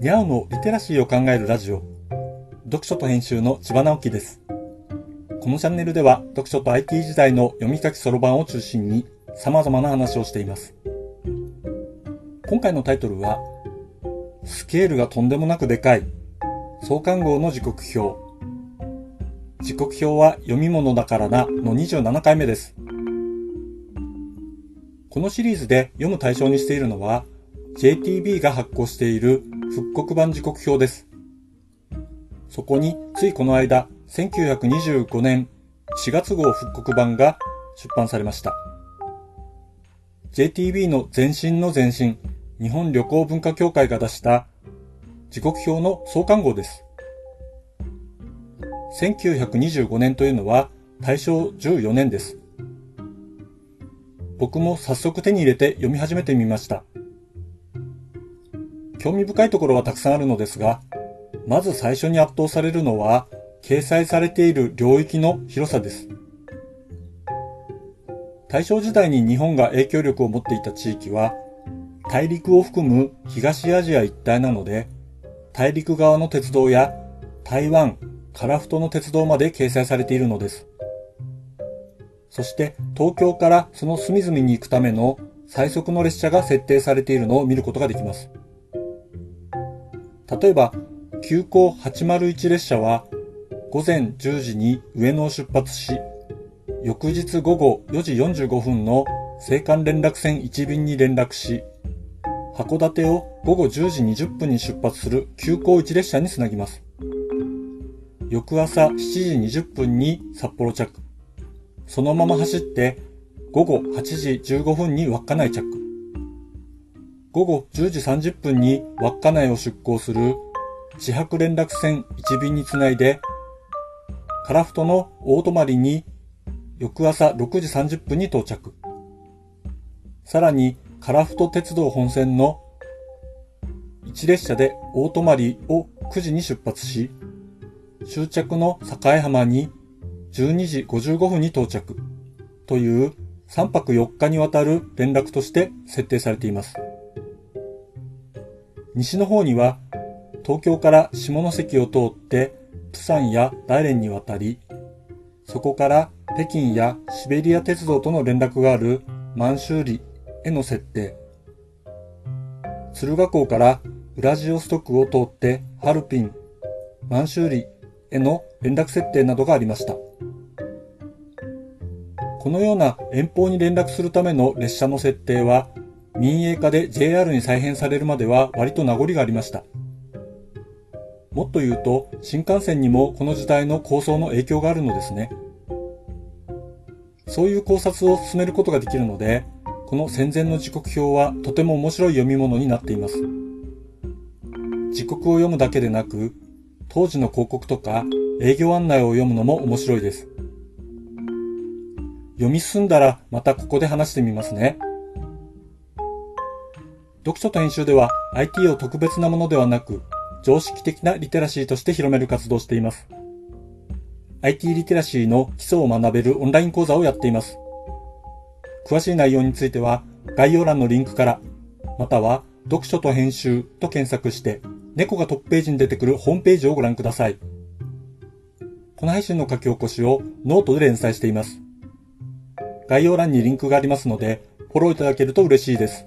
にゃおのリテラシーを考えるラジオ。読書と編集の千葉直樹です。このチャンネルでは読書と IT 時代の読み書きそろばんを中心に様々な話をしています。今回のタイトルは、スケールがとんでもなくでかい、創刊号の時刻表。時刻表は読み物だからなの27回目です。このシリーズで読む対象にしているのは、JTB が発行している復刻版時刻表です。そこについこの間、1925年4月号復刻版が出版されました。JTB の前身の前身、日本旅行文化協会が出した時刻表の創刊号です。1925年というのは大正14年です。僕も早速手に入れて読み始めてみました。興味深いところはたくさんあるのですが、まず最初に圧倒されるのは、掲載されている領域の広さです。大正時代に日本が影響力を持っていた地域は、大陸を含む東アジア一帯なので、大陸側の鉄道や台湾、樺太の鉄道まで掲載されているのです。そして東京からその隅々に行くための最速の列車が設定されているのを見ることができます。例えば、急行801列車は午前10時に上野を出発し、翌日午後4時45分の青函連絡船1便に連絡し、函館を午後10時20分に出発する急行1列車につなぎます。翌朝7時20分に札幌着。そのまま走って午後8時15分に稚内着。午後10時30分に稚内を出港する自白連絡船1便につないで、樺太の大泊に翌朝6時30分に到着。さらに、樺太鉄道本線の1列車で大泊を9時に出発し、終着の境浜に12時55分に到着という3泊4日にわたる連絡として設定されています。西の方には東京から下関を通ってプサンや大連に渡り、そこから北京やシベリア鉄道との連絡がある満州里への設定。敦賀港からウラジオストクを通ってハルピン、満州里への連絡設定などがありました。このような遠方に連絡するための列車の設定は民営化で JR に再編されるまでは割と名残がありました。もっと言うと、新幹線にもこの時代の構想の影響があるのですね。そういう考察を進めることができるので、この戦前の時刻表はとても面白い読み物になっています。時刻を読むだけでなく、当時の広告とか営業案内を読むのも面白いです。読み進んだらまたここで話してみますね。読書と編集では IT を特別なものではなく常識的なリテラシーとして広める活動をしています。IT リテラシーの基礎を学べるオンライン講座をやっています。詳しい内容については概要欄のリンクから、または読書と編集と検索して猫がトップページに出てくるホームページをご覧ください。この配信の書き起こしをノートで連載しています。概要欄にリンクがありますので、フォローいただけると嬉しいです。